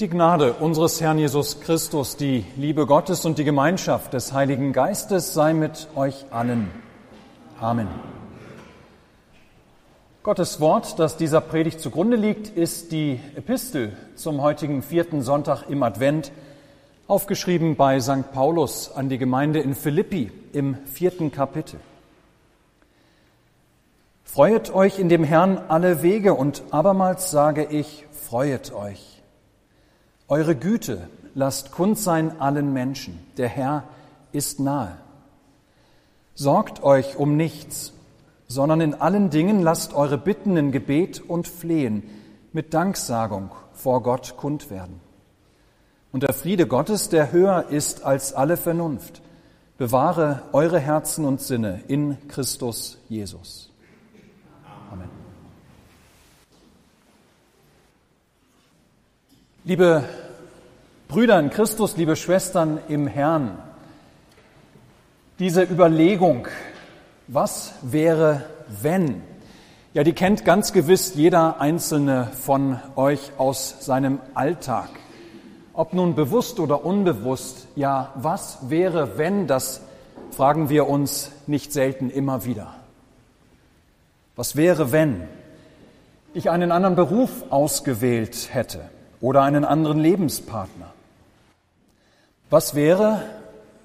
Die Gnade unseres Herrn Jesus Christus, die Liebe Gottes und die Gemeinschaft des Heiligen Geistes sei mit euch allen. Amen. Gottes Wort, das dieser Predigt zugrunde liegt, ist die Epistel zum heutigen vierten Sonntag im Advent, aufgeschrieben bei St. Paulus an die Gemeinde in Philippi im vierten Kapitel. Freuet euch in dem Herrn alle Wege und abermals sage ich, freuet euch. Eure Güte lasst kund sein allen Menschen. Der Herr ist nahe. Sorgt euch um nichts, sondern in allen Dingen lasst eure Bitten in Gebet und Flehen mit Danksagung vor Gott kund werden. Und der Friede Gottes, der höher ist als alle Vernunft, bewahre eure Herzen und Sinne in Christus Jesus. Liebe Brüder in Christus, liebe Schwestern im Herrn, diese Überlegung, was wäre, wenn? Ja, die kennt ganz gewiss jeder einzelne von euch aus seinem Alltag. Ob nun bewusst oder unbewusst, ja, was wäre, wenn, das fragen wir uns nicht selten immer wieder. Was wäre, wenn ich einen anderen Beruf ausgewählt hätte? Oder einen anderen Lebenspartner. Was wäre,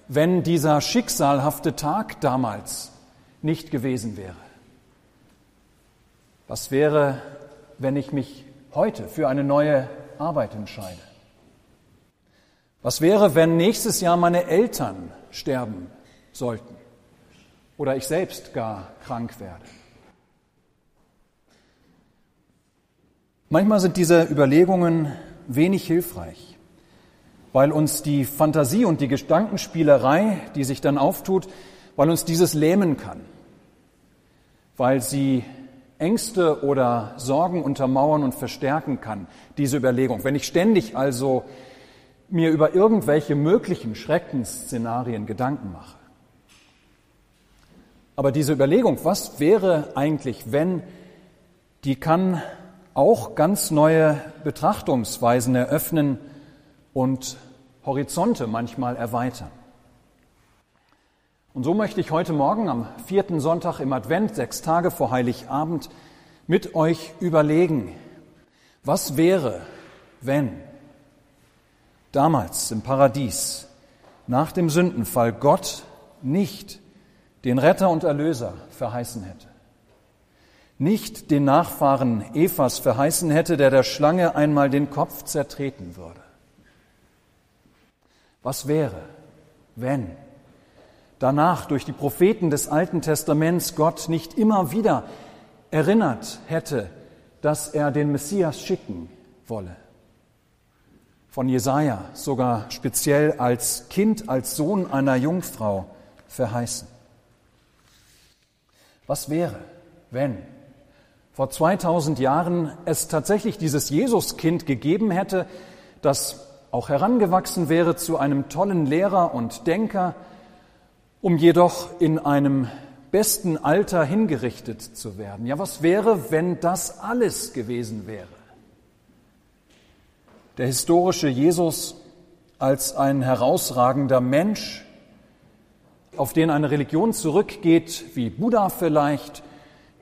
wenn dieser schicksalhafte Tag damals nicht gewesen wäre? Was wäre, wenn ich mich heute für eine neue Arbeit entscheide? Was wäre, wenn nächstes Jahr meine Eltern sterben sollten oder ich selbst gar krank werde? Manchmal sind diese Überlegungen wenig hilfreich, weil uns die Fantasie und die Gedankenspielerei, die sich dann auftut, weil uns dieses lähmen kann, weil sie Ängste oder Sorgen untermauern und verstärken kann, diese Überlegung. Wenn ich ständig also mir über irgendwelche möglichen Schreckensszenarien Gedanken mache. Aber diese Überlegung, was wäre eigentlich, wenn, die kann auch ganz neue Betrachtungsweisen eröffnen und Horizonte manchmal erweitern. Und so möchte ich heute Morgen am vierten Sonntag im Advent, sechs Tage vor Heiligabend, mit euch überlegen, was wäre, wenn damals im Paradies nach dem Sündenfall Gott nicht den Retter und Erlöser verheißen hätte nicht den Nachfahren Evas verheißen hätte, der der Schlange einmal den Kopf zertreten würde. Was wäre, wenn danach durch die Propheten des Alten Testaments Gott nicht immer wieder erinnert hätte, dass er den Messias schicken wolle? Von Jesaja sogar speziell als Kind, als Sohn einer Jungfrau verheißen. Was wäre, wenn vor 2000 Jahren es tatsächlich dieses Jesuskind gegeben hätte, das auch herangewachsen wäre zu einem tollen Lehrer und Denker, um jedoch in einem besten Alter hingerichtet zu werden. Ja, was wäre, wenn das alles gewesen wäre? Der historische Jesus als ein herausragender Mensch, auf den eine Religion zurückgeht, wie Buddha vielleicht,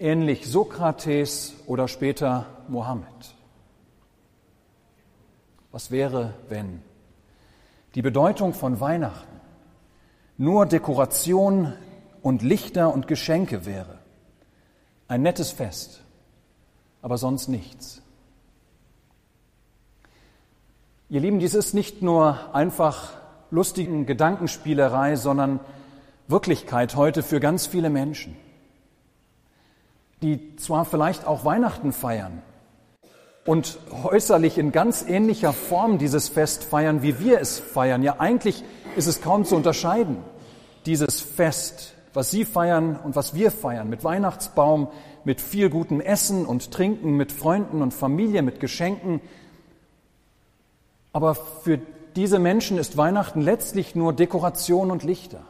ähnlich Sokrates oder später Mohammed. Was wäre, wenn die Bedeutung von Weihnachten nur Dekoration und Lichter und Geschenke wäre? Ein nettes Fest, aber sonst nichts. Ihr Lieben, dies ist nicht nur einfach lustigen Gedankenspielerei, sondern Wirklichkeit heute für ganz viele Menschen die zwar vielleicht auch Weihnachten feiern und äußerlich in ganz ähnlicher Form dieses Fest feiern, wie wir es feiern. Ja, eigentlich ist es kaum zu unterscheiden, dieses Fest, was Sie feiern und was wir feiern, mit Weihnachtsbaum, mit viel gutem Essen und Trinken, mit Freunden und Familie, mit Geschenken. Aber für diese Menschen ist Weihnachten letztlich nur Dekoration und Lichter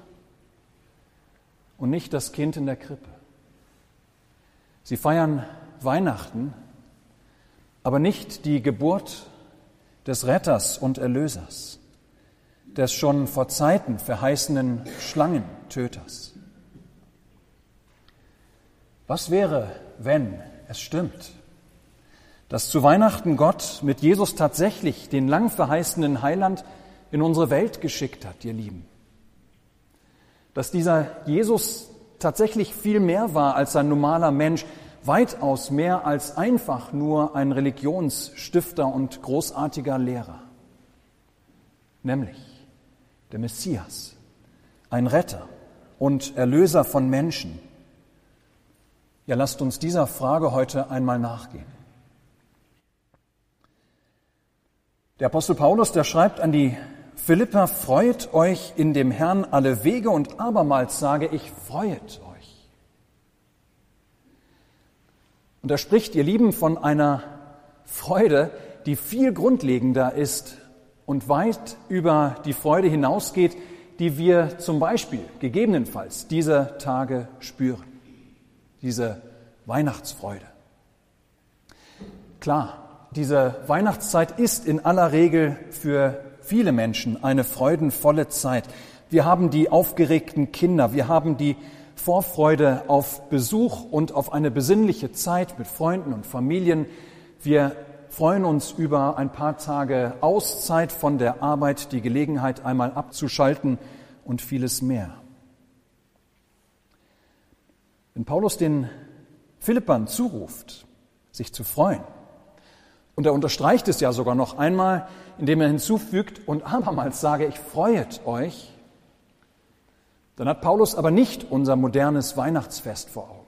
und nicht das Kind in der Krippe. Sie feiern Weihnachten, aber nicht die Geburt des Retters und Erlösers, des schon vor Zeiten verheißenen Schlangentöters. Was wäre, wenn es stimmt, dass zu Weihnachten Gott mit Jesus tatsächlich den lang verheißenen Heiland in unsere Welt geschickt hat, ihr Lieben? Dass dieser Jesus tatsächlich viel mehr war als ein normaler Mensch, weitaus mehr als einfach nur ein Religionsstifter und großartiger Lehrer, nämlich der Messias, ein Retter und Erlöser von Menschen. Ja, lasst uns dieser Frage heute einmal nachgehen. Der Apostel Paulus, der schreibt an die Philippa, freut euch in dem Herrn alle Wege und abermals sage ich, freuet euch. Und er spricht, ihr Lieben, von einer Freude, die viel grundlegender ist und weit über die Freude hinausgeht, die wir zum Beispiel gegebenenfalls diese Tage spüren. Diese Weihnachtsfreude. Klar, diese Weihnachtszeit ist in aller Regel für viele Menschen eine freudenvolle Zeit. Wir haben die aufgeregten Kinder, wir haben die Vorfreude auf Besuch und auf eine besinnliche Zeit mit Freunden und Familien. Wir freuen uns über ein paar Tage Auszeit von der Arbeit, die Gelegenheit einmal abzuschalten und vieles mehr. Wenn Paulus den Philippern zuruft, sich zu freuen, und er unterstreicht es ja sogar noch einmal, indem er hinzufügt, und abermals sage ich, freuet euch, dann hat Paulus aber nicht unser modernes Weihnachtsfest vor Augen.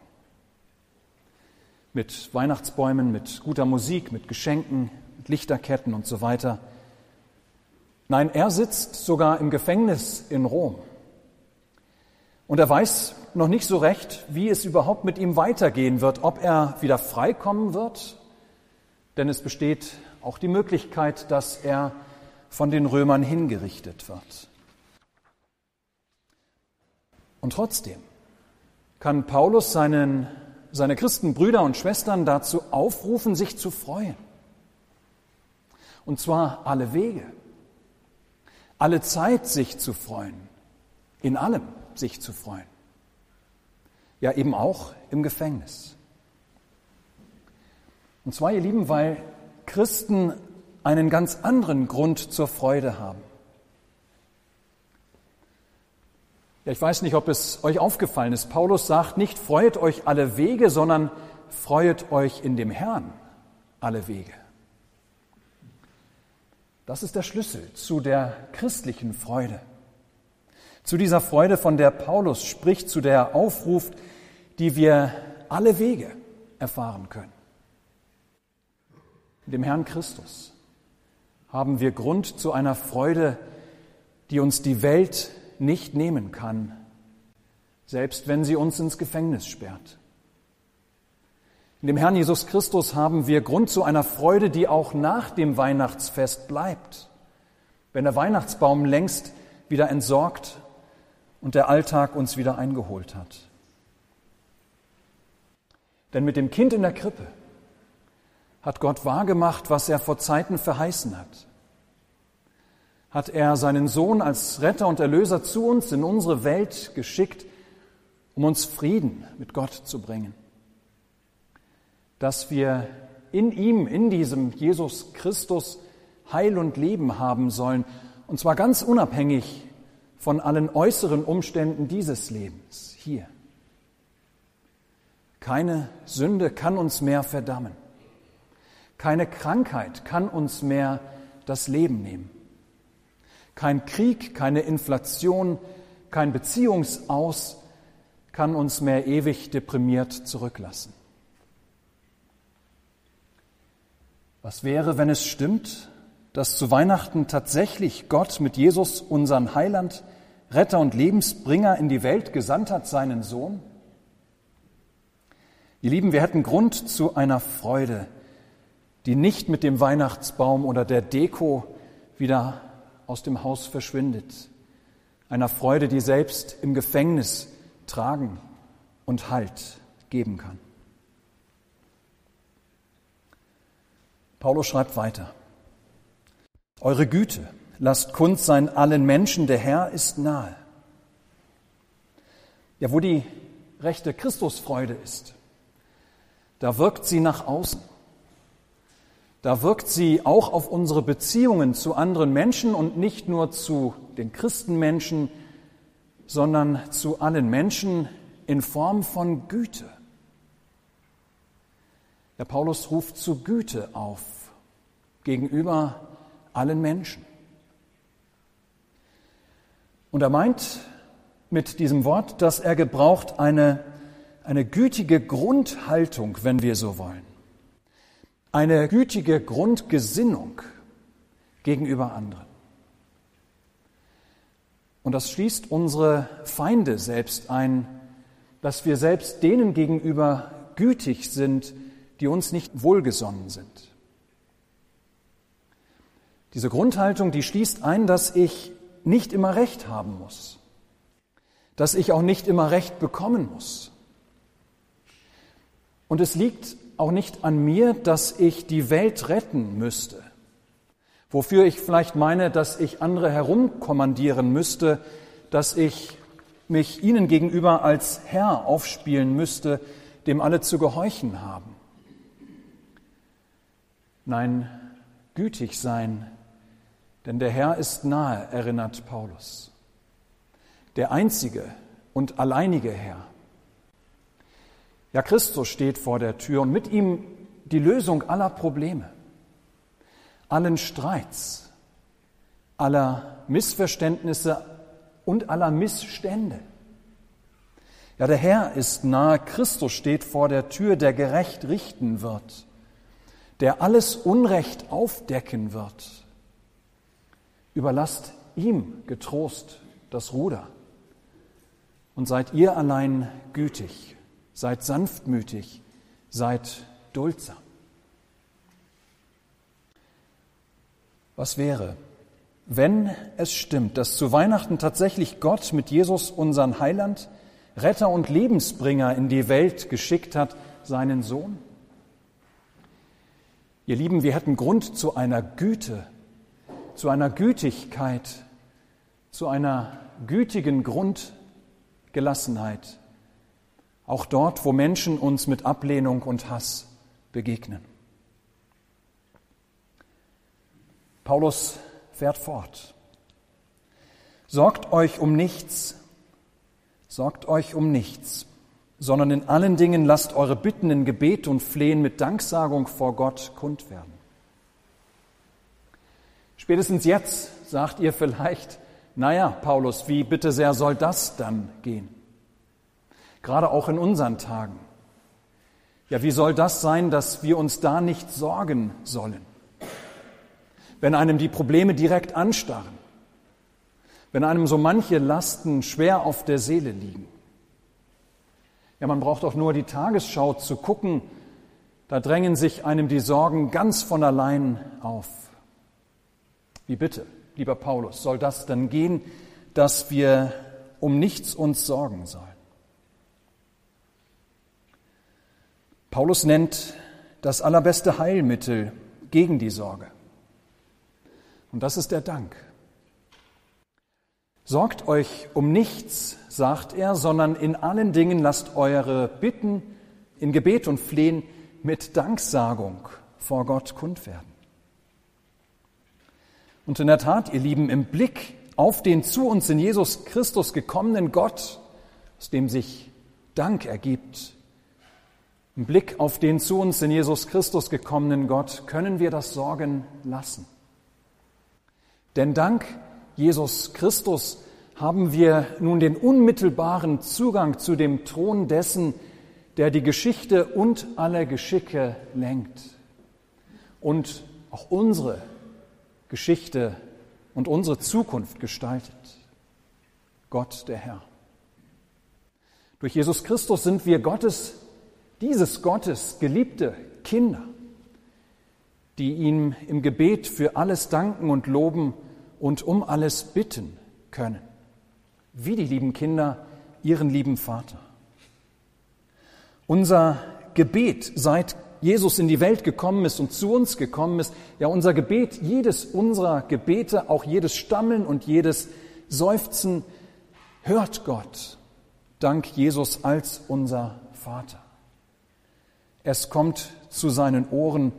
Mit Weihnachtsbäumen, mit guter Musik, mit Geschenken, mit Lichterketten und so weiter. Nein, er sitzt sogar im Gefängnis in Rom. Und er weiß noch nicht so recht, wie es überhaupt mit ihm weitergehen wird, ob er wieder freikommen wird, denn es besteht auch die Möglichkeit, dass er von den Römern hingerichtet wird. Und trotzdem kann Paulus seinen, seine Christenbrüder und Schwestern dazu aufrufen, sich zu freuen. Und zwar alle Wege, alle Zeit sich zu freuen, in allem sich zu freuen. Ja, eben auch im Gefängnis. Und zwar, ihr Lieben, weil Christen einen ganz anderen Grund zur Freude haben. Ja, ich weiß nicht, ob es euch aufgefallen ist. Paulus sagt nicht, freuet euch alle Wege, sondern freuet euch in dem Herrn alle Wege. Das ist der Schlüssel zu der christlichen Freude. Zu dieser Freude, von der Paulus spricht, zu der er aufruft, die wir alle Wege erfahren können. In dem Herrn Christus haben wir Grund zu einer Freude, die uns die Welt nicht nehmen kann, selbst wenn sie uns ins Gefängnis sperrt. In dem Herrn Jesus Christus haben wir Grund zu einer Freude, die auch nach dem Weihnachtsfest bleibt, wenn der Weihnachtsbaum längst wieder entsorgt und der Alltag uns wieder eingeholt hat. Denn mit dem Kind in der Krippe hat Gott wahrgemacht, was er vor Zeiten verheißen hat. Hat er seinen Sohn als Retter und Erlöser zu uns in unsere Welt geschickt, um uns Frieden mit Gott zu bringen. Dass wir in ihm, in diesem Jesus Christus Heil und Leben haben sollen, und zwar ganz unabhängig von allen äußeren Umständen dieses Lebens hier. Keine Sünde kann uns mehr verdammen. Keine Krankheit kann uns mehr das Leben nehmen. Kein Krieg, keine Inflation, kein Beziehungsaus kann uns mehr ewig deprimiert zurücklassen. Was wäre, wenn es stimmt, dass zu Weihnachten tatsächlich Gott mit Jesus unseren Heiland, Retter und Lebensbringer in die Welt gesandt hat, seinen Sohn? Ihr Lieben, wir hätten Grund zu einer Freude, die nicht mit dem Weihnachtsbaum oder der Deko wieder aus dem Haus verschwindet. Einer Freude, die selbst im Gefängnis tragen und Halt geben kann. Paulus schreibt weiter. eure Güte. Lasst kund sein allen Menschen, der Herr ist nahe. Ja, wo die rechte Christusfreude ist, da wirkt sie nach außen. Da wirkt sie auch auf unsere Beziehungen zu anderen Menschen und nicht nur zu den Christenmenschen, sondern zu allen Menschen in Form von Güte. Der Paulus ruft zu Güte auf gegenüber allen Menschen. Und er meint mit diesem Wort, dass er gebraucht eine, eine gütige Grundhaltung, wenn wir so wollen. Eine gütige Grundgesinnung gegenüber anderen. Und das schließt unsere Feinde selbst ein, dass wir selbst denen gegenüber gütig sind, die uns nicht wohlgesonnen sind. Diese Grundhaltung, die schließt ein, dass ich nicht immer Recht haben muss, dass ich auch nicht immer Recht bekommen muss. Und es liegt auch nicht an mir, dass ich die Welt retten müsste, wofür ich vielleicht meine, dass ich andere herumkommandieren müsste, dass ich mich ihnen gegenüber als Herr aufspielen müsste, dem alle zu gehorchen haben. Nein, gütig sein, denn der Herr ist nahe, erinnert Paulus. Der einzige und alleinige Herr. Ja, Christus steht vor der Tür und mit ihm die Lösung aller Probleme, allen Streits, aller Missverständnisse und aller Missstände. Ja, der Herr ist nahe, Christus steht vor der Tür, der gerecht richten wird der alles Unrecht aufdecken wird. Überlasst ihm getrost das Ruder und seid ihr allein gütig, seid sanftmütig, seid duldsam. Was wäre, wenn es stimmt, dass zu Weihnachten tatsächlich Gott mit Jesus unseren Heiland, Retter und Lebensbringer in die Welt geschickt hat, seinen Sohn? Ihr Lieben, wir hätten Grund zu einer Güte, zu einer Gütigkeit, zu einer gütigen Grundgelassenheit, auch dort, wo Menschen uns mit Ablehnung und Hass begegnen. Paulus fährt fort. Sorgt euch um nichts, sorgt euch um nichts sondern in allen Dingen lasst eure Bitten in Gebet und Flehen mit Danksagung vor Gott kund werden. Spätestens jetzt sagt ihr vielleicht, naja, Paulus, wie bitte sehr soll das dann gehen? Gerade auch in unseren Tagen. Ja, wie soll das sein, dass wir uns da nicht sorgen sollen? Wenn einem die Probleme direkt anstarren, wenn einem so manche Lasten schwer auf der Seele liegen. Ja, man braucht auch nur die Tagesschau zu gucken, da drängen sich einem die Sorgen ganz von allein auf. Wie bitte, lieber Paulus, soll das dann gehen, dass wir um nichts uns sorgen sollen? Paulus nennt das allerbeste Heilmittel gegen die Sorge. Und das ist der Dank. Sorgt euch um nichts, sagt er, sondern in allen Dingen lasst eure Bitten in Gebet und Flehen mit Danksagung vor Gott kund werden. Und in der Tat, ihr Lieben, im Blick auf den zu uns in Jesus Christus gekommenen Gott, aus dem sich Dank ergibt, im Blick auf den zu uns in Jesus Christus gekommenen Gott können wir das Sorgen lassen. Denn Dank Jesus Christus haben wir nun den unmittelbaren Zugang zu dem Thron dessen, der die Geschichte und alle Geschicke lenkt und auch unsere Geschichte und unsere Zukunft gestaltet. Gott der Herr. Durch Jesus Christus sind wir Gottes, dieses Gottes geliebte Kinder, die ihm im Gebet für alles danken und loben und um alles bitten können, wie die lieben Kinder ihren lieben Vater. Unser Gebet seit Jesus in die Welt gekommen ist und zu uns gekommen ist. Ja, unser Gebet, jedes unserer Gebete, auch jedes Stammeln und jedes Seufzen hört Gott dank Jesus als unser Vater. Es kommt zu seinen Ohren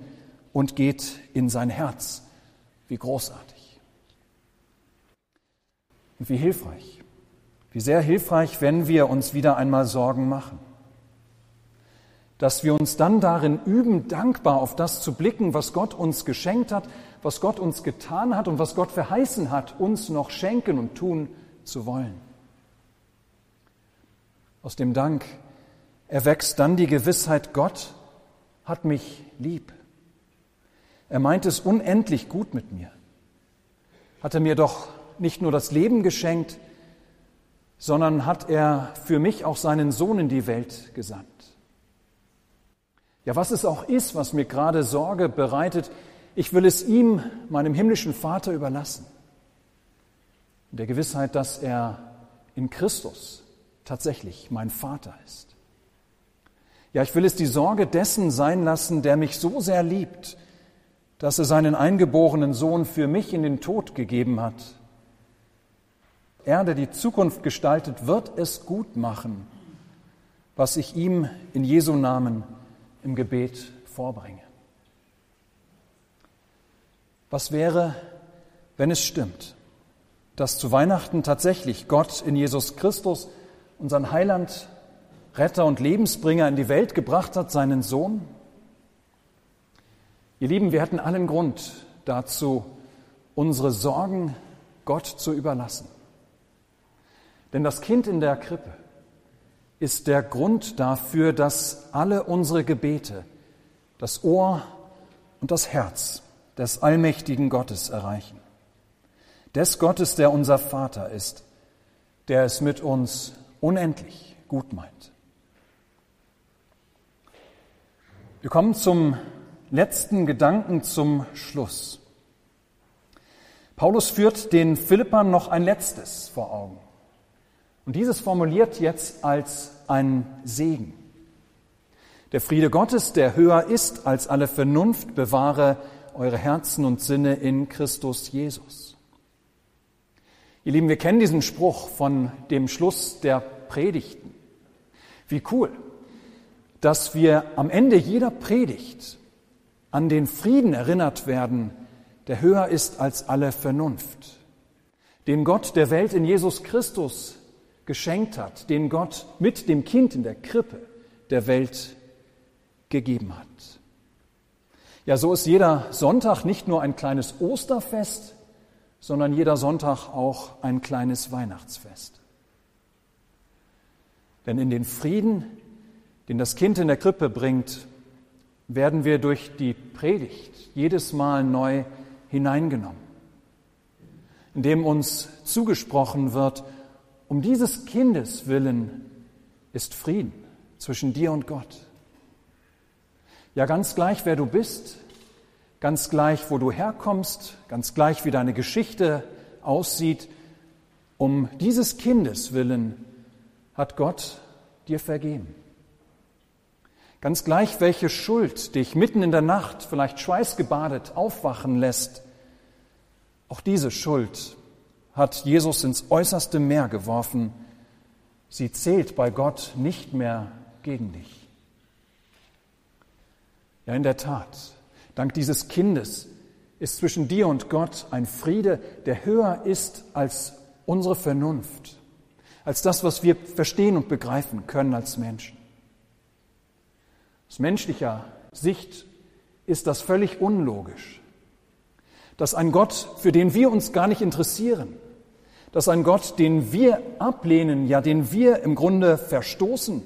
und geht in sein Herz. Wie großartig. Und wie hilfreich. Wie sehr hilfreich, wenn wir uns wieder einmal Sorgen machen. Dass wir uns dann darin üben, dankbar auf das zu blicken, was Gott uns geschenkt hat, was Gott uns getan hat und was Gott verheißen hat, uns noch schenken und tun zu wollen. Aus dem Dank erwächst dann die Gewissheit, Gott hat mich lieb. Er meint es unendlich gut mit mir. Hat er mir doch nicht nur das Leben geschenkt, sondern hat er für mich auch seinen Sohn in die Welt gesandt. Ja, was es auch ist, was mir gerade Sorge bereitet, ich will es ihm, meinem himmlischen Vater, überlassen. In der Gewissheit, dass er in Christus tatsächlich mein Vater ist. Ja, ich will es die Sorge dessen sein lassen, der mich so sehr liebt, dass er seinen eingeborenen Sohn für mich in den Tod gegeben hat er, der die Zukunft gestaltet, wird es gut machen, was ich ihm in Jesu Namen im Gebet vorbringe. Was wäre, wenn es stimmt, dass zu Weihnachten tatsächlich Gott in Jesus Christus, unseren Heiland, Retter und Lebensbringer in die Welt gebracht hat, seinen Sohn? Ihr Lieben, wir hätten allen Grund dazu, unsere Sorgen Gott zu überlassen. Denn das Kind in der Krippe ist der Grund dafür, dass alle unsere Gebete das Ohr und das Herz des allmächtigen Gottes erreichen. Des Gottes, der unser Vater ist, der es mit uns unendlich gut meint. Wir kommen zum letzten Gedanken zum Schluss. Paulus führt den Philippern noch ein letztes vor Augen. Und dieses formuliert jetzt als ein Segen. Der Friede Gottes, der höher ist als alle Vernunft, bewahre eure Herzen und Sinne in Christus Jesus. Ihr Lieben, wir kennen diesen Spruch von dem Schluss der Predigten. Wie cool, dass wir am Ende jeder Predigt an den Frieden erinnert werden, der höher ist als alle Vernunft, den Gott der Welt in Jesus Christus geschenkt hat, den Gott mit dem Kind in der Krippe der Welt gegeben hat. Ja, so ist jeder Sonntag nicht nur ein kleines Osterfest, sondern jeder Sonntag auch ein kleines Weihnachtsfest. Denn in den Frieden, den das Kind in der Krippe bringt, werden wir durch die Predigt jedes Mal neu hineingenommen, indem uns zugesprochen wird, um dieses Kindes willen ist Frieden zwischen dir und Gott. Ja, ganz gleich, wer du bist, ganz gleich, wo du herkommst, ganz gleich, wie deine Geschichte aussieht, um dieses Kindes willen hat Gott dir vergeben. Ganz gleich, welche Schuld dich mitten in der Nacht, vielleicht schweißgebadet, aufwachen lässt, auch diese Schuld hat Jesus ins äußerste Meer geworfen. Sie zählt bei Gott nicht mehr gegen dich. Ja, in der Tat, dank dieses Kindes ist zwischen dir und Gott ein Friede, der höher ist als unsere Vernunft, als das, was wir verstehen und begreifen können als Menschen. Aus menschlicher Sicht ist das völlig unlogisch, dass ein Gott, für den wir uns gar nicht interessieren, dass ein Gott, den wir ablehnen, ja den wir im Grunde verstoßen,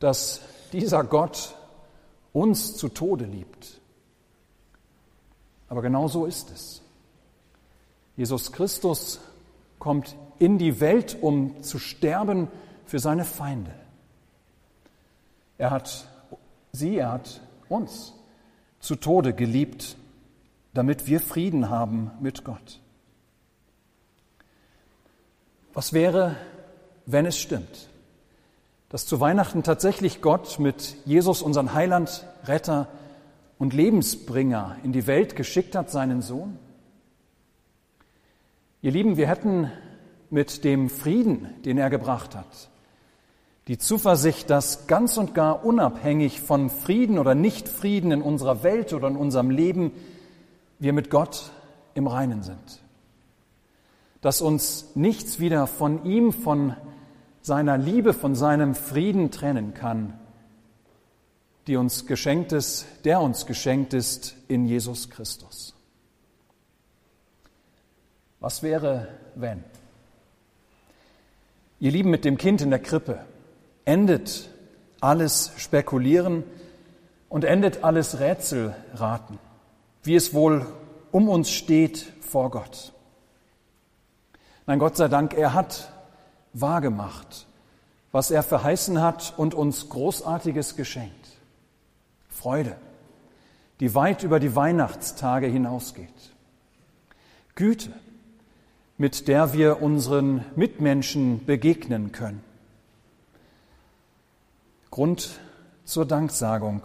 dass dieser Gott uns zu Tode liebt. Aber genau so ist es. Jesus Christus kommt in die Welt, um zu sterben für seine Feinde. Er hat sie, er hat uns zu Tode geliebt, damit wir Frieden haben mit Gott. Was wäre, wenn es stimmt, dass zu Weihnachten tatsächlich Gott mit Jesus, unseren Heiland, Retter und Lebensbringer, in die Welt geschickt hat, seinen Sohn? Ihr Lieben, wir hätten mit dem Frieden, den er gebracht hat, die Zuversicht, dass ganz und gar unabhängig von Frieden oder Nichtfrieden in unserer Welt oder in unserem Leben wir mit Gott im Reinen sind. Dass uns nichts wieder von ihm, von seiner Liebe, von seinem Frieden trennen kann, die uns geschenkt ist, der uns geschenkt ist in Jesus Christus. Was wäre, wenn? Ihr Lieben mit dem Kind in der Krippe, endet alles Spekulieren und endet alles Rätselraten, wie es wohl um uns steht vor Gott. Nein, Gott sei Dank, er hat wahrgemacht, was er verheißen hat und uns Großartiges geschenkt. Freude, die weit über die Weihnachtstage hinausgeht. Güte, mit der wir unseren Mitmenschen begegnen können. Grund zur Danksagung,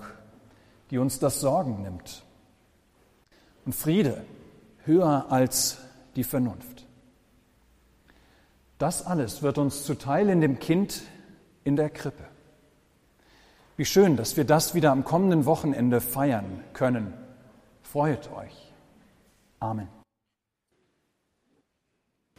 die uns das Sorgen nimmt. Und Friede höher als die Vernunft. Das alles wird uns zuteil in dem Kind in der Krippe. Wie schön, dass wir das wieder am kommenden Wochenende feiern können. Freut euch. Amen.